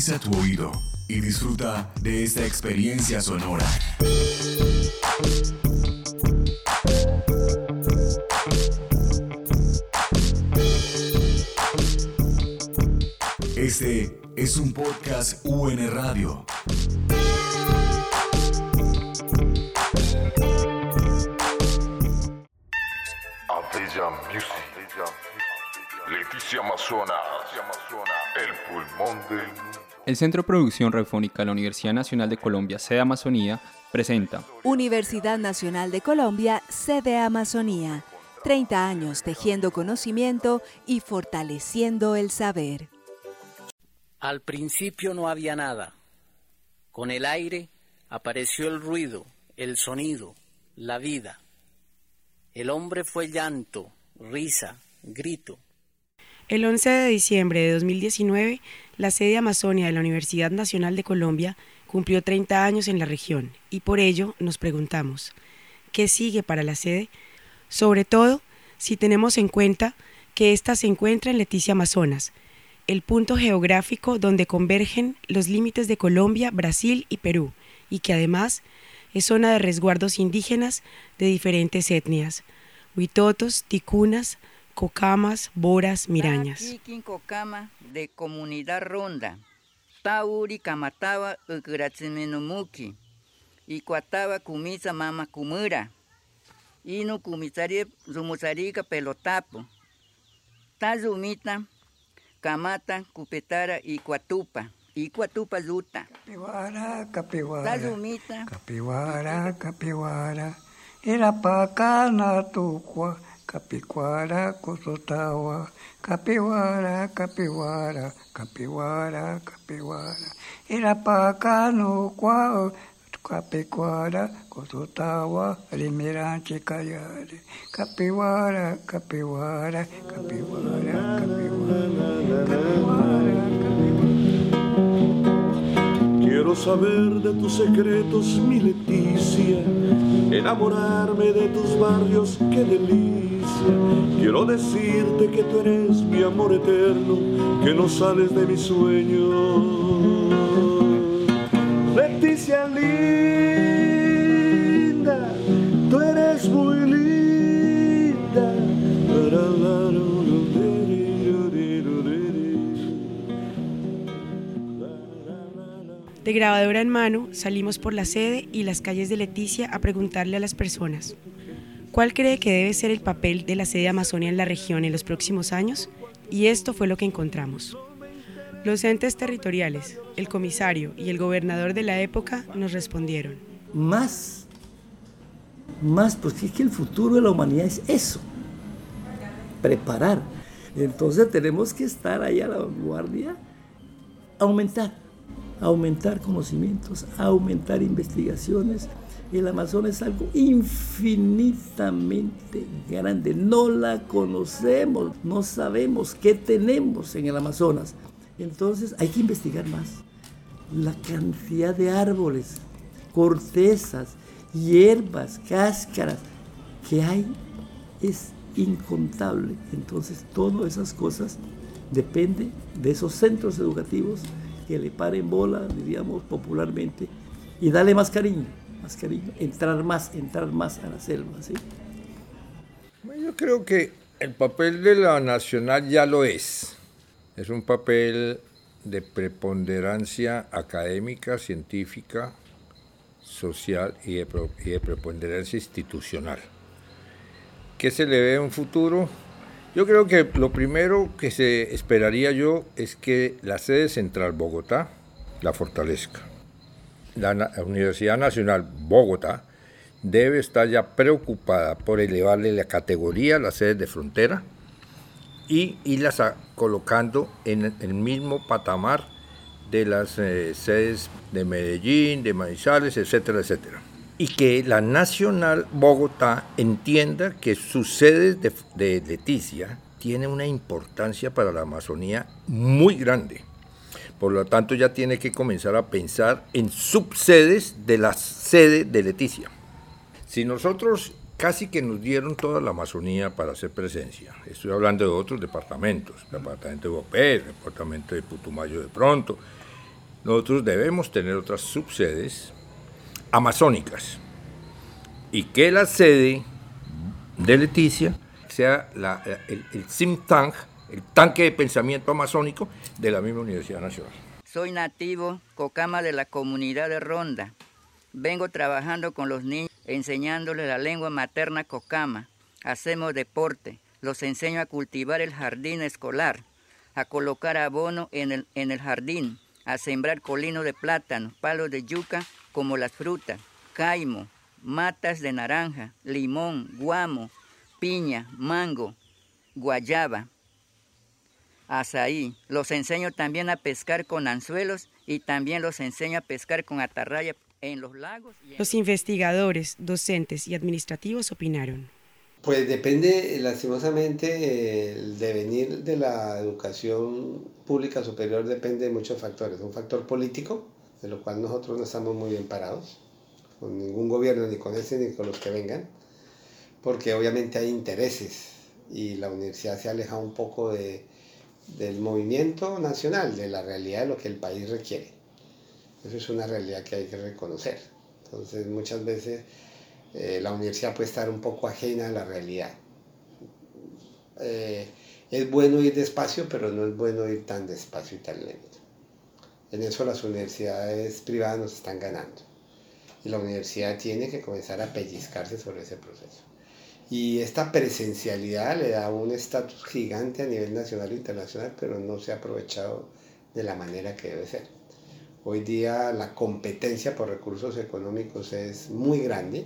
Agudiza tu oído y disfruta de esta experiencia sonora. Este es un podcast UN Radio. Leticia Amazonas, el pulmón del El Centro de Producción Radiofónica de la Universidad Nacional de Colombia, sede Amazonía, presenta Universidad Nacional de Colombia, sede Amazonía. 30 años tejiendo conocimiento y fortaleciendo el saber. Al principio no había nada. Con el aire apareció el ruido, el sonido, la vida. El hombre fue llanto, risa, grito. El 11 de diciembre de 2019, la sede Amazonia de la Universidad Nacional de Colombia cumplió 30 años en la región y por ello nos preguntamos, ¿qué sigue para la sede? Sobre todo si tenemos en cuenta que ésta se encuentra en Leticia Amazonas, el punto geográfico donde convergen los límites de Colombia, Brasil y Perú, y que además es zona de resguardos indígenas de diferentes etnias, huitotos, ticunas, cocamas, boras, mirañas. Kikin Cocama de Comunidad Ronda. Tauri Kamataba Ugratsimenumuki. Y Cuataba Kumisa Mama Kumura. Inu Kumisari Zumusarika Pelotapo. Tazumita Kamata Kupetara y Cuatupa. Y Cuatupa Zuta. Capiwara, capiwara. Tazumita. Capiwara, capiwara. Irapakana tukwa. Capicuara, cosotawa. Capiwara, capiwara. Capiwara, capiwara. Irapakano kwa. Capicuara, cosotawa. Limirante callare. Capiwara, capiwara. Capiwara, capiwara. Capiwara, Quiero saber de tus secretos, mi Leticia, enamorarme de tus barrios, qué delicia. Quiero decirte que tú eres mi amor eterno, que no sales de mi sueño. Leticia linda, tú eres muy linda. De grabadora en mano salimos por la sede y las calles de Leticia a preguntarle a las personas, ¿cuál cree que debe ser el papel de la sede Amazonia en la región en los próximos años? Y esto fue lo que encontramos. Los entes territoriales, el comisario y el gobernador de la época nos respondieron. Más, más, porque es que el futuro de la humanidad es eso, preparar. Entonces tenemos que estar ahí a la vanguardia, aumentar aumentar conocimientos, aumentar investigaciones. El Amazonas es algo infinitamente grande. No la conocemos, no sabemos qué tenemos en el Amazonas. Entonces hay que investigar más. La cantidad de árboles, cortezas, hierbas, cáscaras que hay es incontable. Entonces todas esas cosas dependen de esos centros educativos que le paren bola, diríamos popularmente, y darle más cariño, más cariño, entrar más, entrar más a la selva. Yo creo que el papel de la nacional ya lo es. Es un papel de preponderancia académica, científica, social y de, y de preponderancia institucional. ¿Qué se le ve en un futuro? Yo creo que lo primero que se esperaría yo es que la sede central Bogotá la fortalezca. La Universidad Nacional Bogotá debe estar ya preocupada por elevarle la categoría a las sedes de frontera y irlas colocando en el mismo patamar de las eh, sedes de Medellín, de Manizales, etcétera, etcétera y que la Nacional Bogotá entienda que sus sedes de, Leticia tiene una importancia para la Amazonía muy grande. Por lo tanto, ya tiene que comenzar a pensar en subsedes de la sede de Leticia. Si nosotros casi que nos dieron toda la Amazonía para hacer presencia, estoy hablando de otros departamentos, departamento de Bopé, departamento de Putumayo de pronto, nosotros debemos tener otras subsedes amazónicas y que la sede de Leticia sea el, el think tank, el tanque de pensamiento amazónico de la misma Universidad Nacional. Soy nativo cocama de la comunidad de Ronda. Vengo trabajando con los niños, enseñándoles la lengua materna cocama. Hacemos deporte, los enseño a cultivar el jardín escolar, a colocar abono en el, en el jardín, a sembrar colinos de plátano, palos de yuca como las frutas, caimo, matas de naranja, limón, guamo, piña, mango, guayaba, azaí. Los enseño también a pescar con anzuelos y también los enseño a pescar con atarraya en los lagos. y en- Los investigadores, docentes y administrativos opinaron. Pues depende, lastimosamente, el devenir de la educación pública superior depende de muchos factores. Un factor político, de lo cual nosotros no estamos muy bien parados, con ningún gobierno, ni con ese ni con los que vengan, porque obviamente hay intereses y la universidad se aleja un poco de, del movimiento nacional, de la realidad de lo que el país requiere. Eso es una realidad que hay que reconocer. Entonces, muchas veces eh, la universidad puede estar un poco ajena a la realidad. Eh, es bueno ir despacio, pero no es bueno ir tan despacio y tan lento. En eso las universidades privadas nos están ganando. Y la universidad tiene que comenzar a pellizcarse sobre ese proceso. Y esta presencialidad le da un estatus gigante a nivel nacional e internacional, pero no se ha aprovechado de la manera que debe ser. Hoy día la competencia por recursos económicos es muy grande.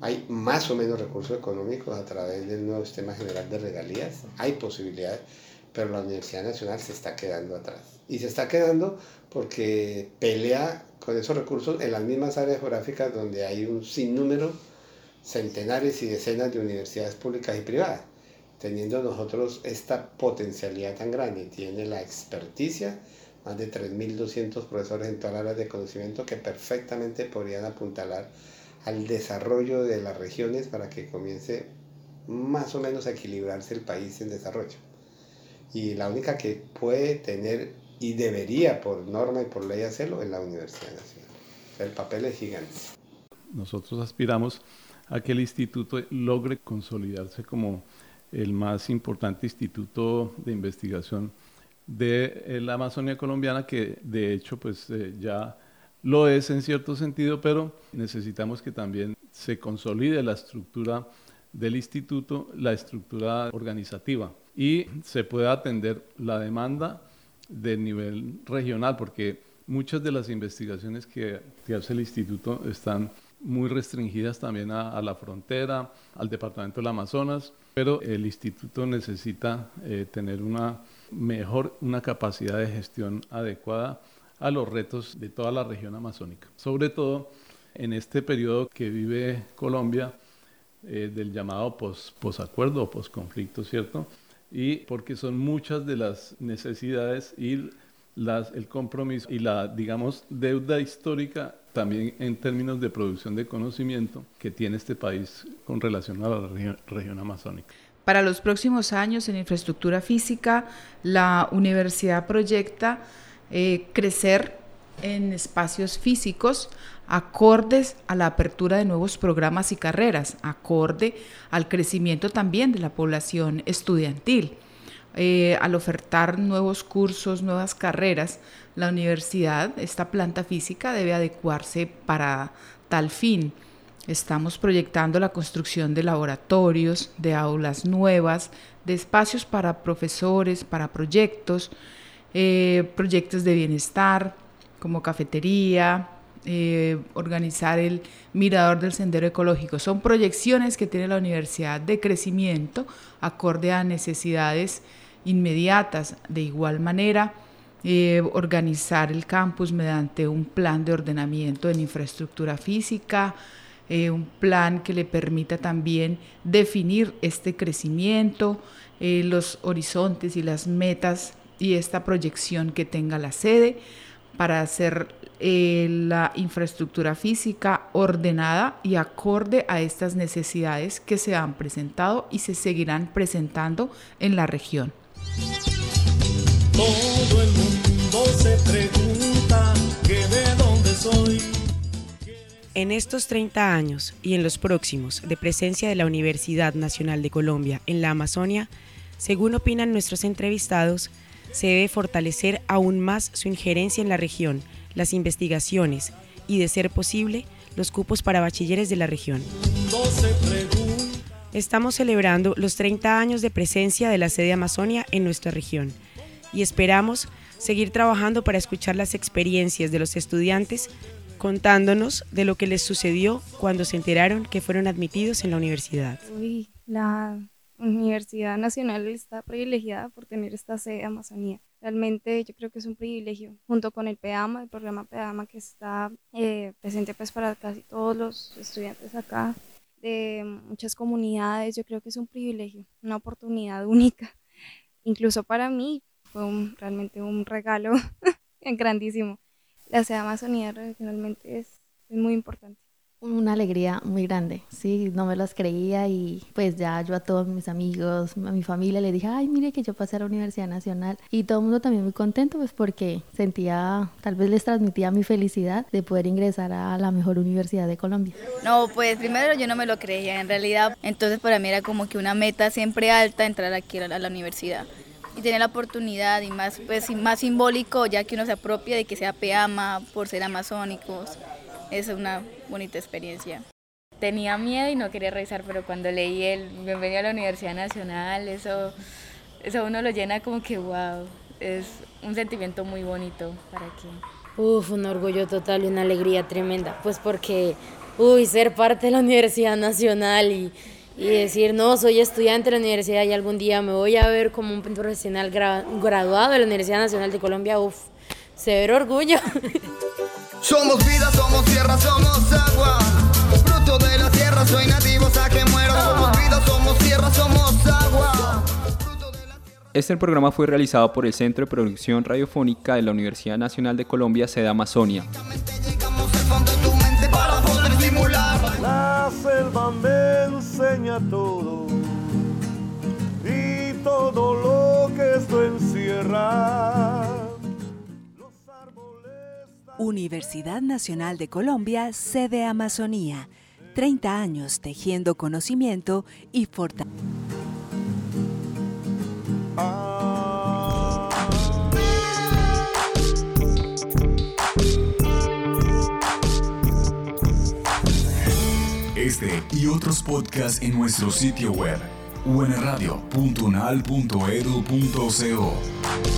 Hay más o menos recursos económicos a través del nuevo sistema general de regalías. Hay posibilidades, pero la Universidad Nacional se está quedando atrás. Y se está quedando porque pelea con esos recursos en las mismas áreas geográficas donde hay un sinnúmero, centenares y decenas de universidades públicas y privadas. Teniendo nosotros esta potencialidad tan grande, tiene la experticia, más de 3.200 profesores en todas las áreas de conocimiento que perfectamente podrían apuntalar al desarrollo de las regiones para que comience más o menos a equilibrarse el país en desarrollo. Y la única que puede tener y debería por norma y por ley hacerlo es la Universidad Nacional. El papel es gigante. Nosotros aspiramos a que el instituto logre consolidarse como el más importante instituto de investigación de eh, la Amazonia colombiana, que de hecho pues eh, ya lo es en cierto sentido, pero necesitamos que también se consolide la estructura del instituto, la estructura organizativa y se pueda atender la demanda del nivel regional, porque muchas de las investigaciones que, hace el instituto están muy restringidas también a, a, la frontera, al departamento del Amazonas, pero el instituto necesita eh, tener una mejor, una capacidad de gestión adecuada a los retos de toda la región amazónica, sobre todo en este periodo que vive Colombia eh, del llamado pos, posacuerdo o posconflicto, ¿cierto? Y porque son muchas de las necesidades y el compromiso y la, digamos, deuda histórica también en términos de producción de conocimiento que tiene este país con relación a la región amazónica. Para los próximos años en infraestructura física, la universidad proyecta eh, crecer en espacios físicos acordes a la apertura de nuevos programas y carreras, acorde al crecimiento también de la población estudiantil. Eh, al ofertar nuevos cursos, nuevas carreras, la universidad, esta planta física, debe adecuarse para tal fin. Estamos proyectando la construcción de laboratorios, de aulas nuevas, de espacios para profesores, para proyectos, eh, proyectos de bienestar, como cafetería, eh, organizar el mirador del sendero ecológico. Son proyecciones que tiene la universidad de crecimiento acorde a necesidades inmediatas. De igual manera, eh, organizar el campus mediante un plan de ordenamiento en infraestructura física, un plan que le permita también definir este crecimiento, los horizontes y las metas y esta proyección que tenga la sede para hacer eh, la infraestructura física ordenada y acorde a estas necesidades que se han presentado y se seguirán presentando en la región. Todo el mundo se pregunta En estos 30 años y en los próximos de presencia de la Universidad Nacional de Colombia en la Amazonia, según opinan nuestros entrevistados, se debe fortalecer aún más su injerencia en la región, las investigaciones y, de ser posible, los cupos para bachilleres de la región. Estamos celebrando los 30 años de presencia de la sede Amazonia en nuestra región y esperamos seguir trabajando para escuchar las experiencias de los estudiantes contándonos de lo que les sucedió cuando se enteraron que fueron admitidos en la universidad. Universidad Nacional está privilegiada por tener esta sede Amazonía. Realmente yo creo que es un privilegio, junto con el PEAMA, el programa PEAMA que está eh, presente pues para casi todos los estudiantes acá de muchas comunidades, yo creo que es un privilegio, una oportunidad única. Incluso para mí fue realmente un regalo grandísimo la sede Amazonía regionalmente es, muy importante. Una alegría muy grande, sí, no me las creía y pues ya yo a todos mis amigos, a mi familia le dije, ay, mire que yo pasé a la Universidad Nacional y todo el mundo también muy contento pues porque sentía, tal vez les transmitía mi felicidad de poder ingresar a la mejor universidad de Colombia. No, pues primero yo no me lo creía en realidad, entonces para mí era como que una meta siempre alta entrar aquí a la universidad y tener la oportunidad y más, pues, más simbólico ya que uno se apropia de que sea Peama por ser amazónicos. Es una bonita experiencia. Tenía miedo y no quería revisar, pero cuando leí el Bienvenido a la Universidad Nacional, eso, eso uno lo llena como que wow, es un sentimiento muy bonito para aquí. Uf, un orgullo total y una alegría tremenda, pues porque, uy, ser parte de la Universidad Nacional y, y decir, no, soy estudiante de la universidad y algún día me voy a ver como un profesional graduado de la Universidad Nacional de Colombia, uff, severo orgullo. Somos vida, somos tierra, somos agua. Fruto de la tierra, soy nativo, a que muero. Somos vida, somos tierra, somos agua. Este programa fue realizado por el Centro de Producción Radiofónica de la Universidad Nacional de Colombia, sede Amazonia. La selva me enseña todo y todo lo que esto encierra. Universidad Nacional de Colombia, sede Amazonía. 30 años tejiendo conocimiento y fortaleza. Este y otros podcasts en nuestro sitio web unradio.unal.edu.co.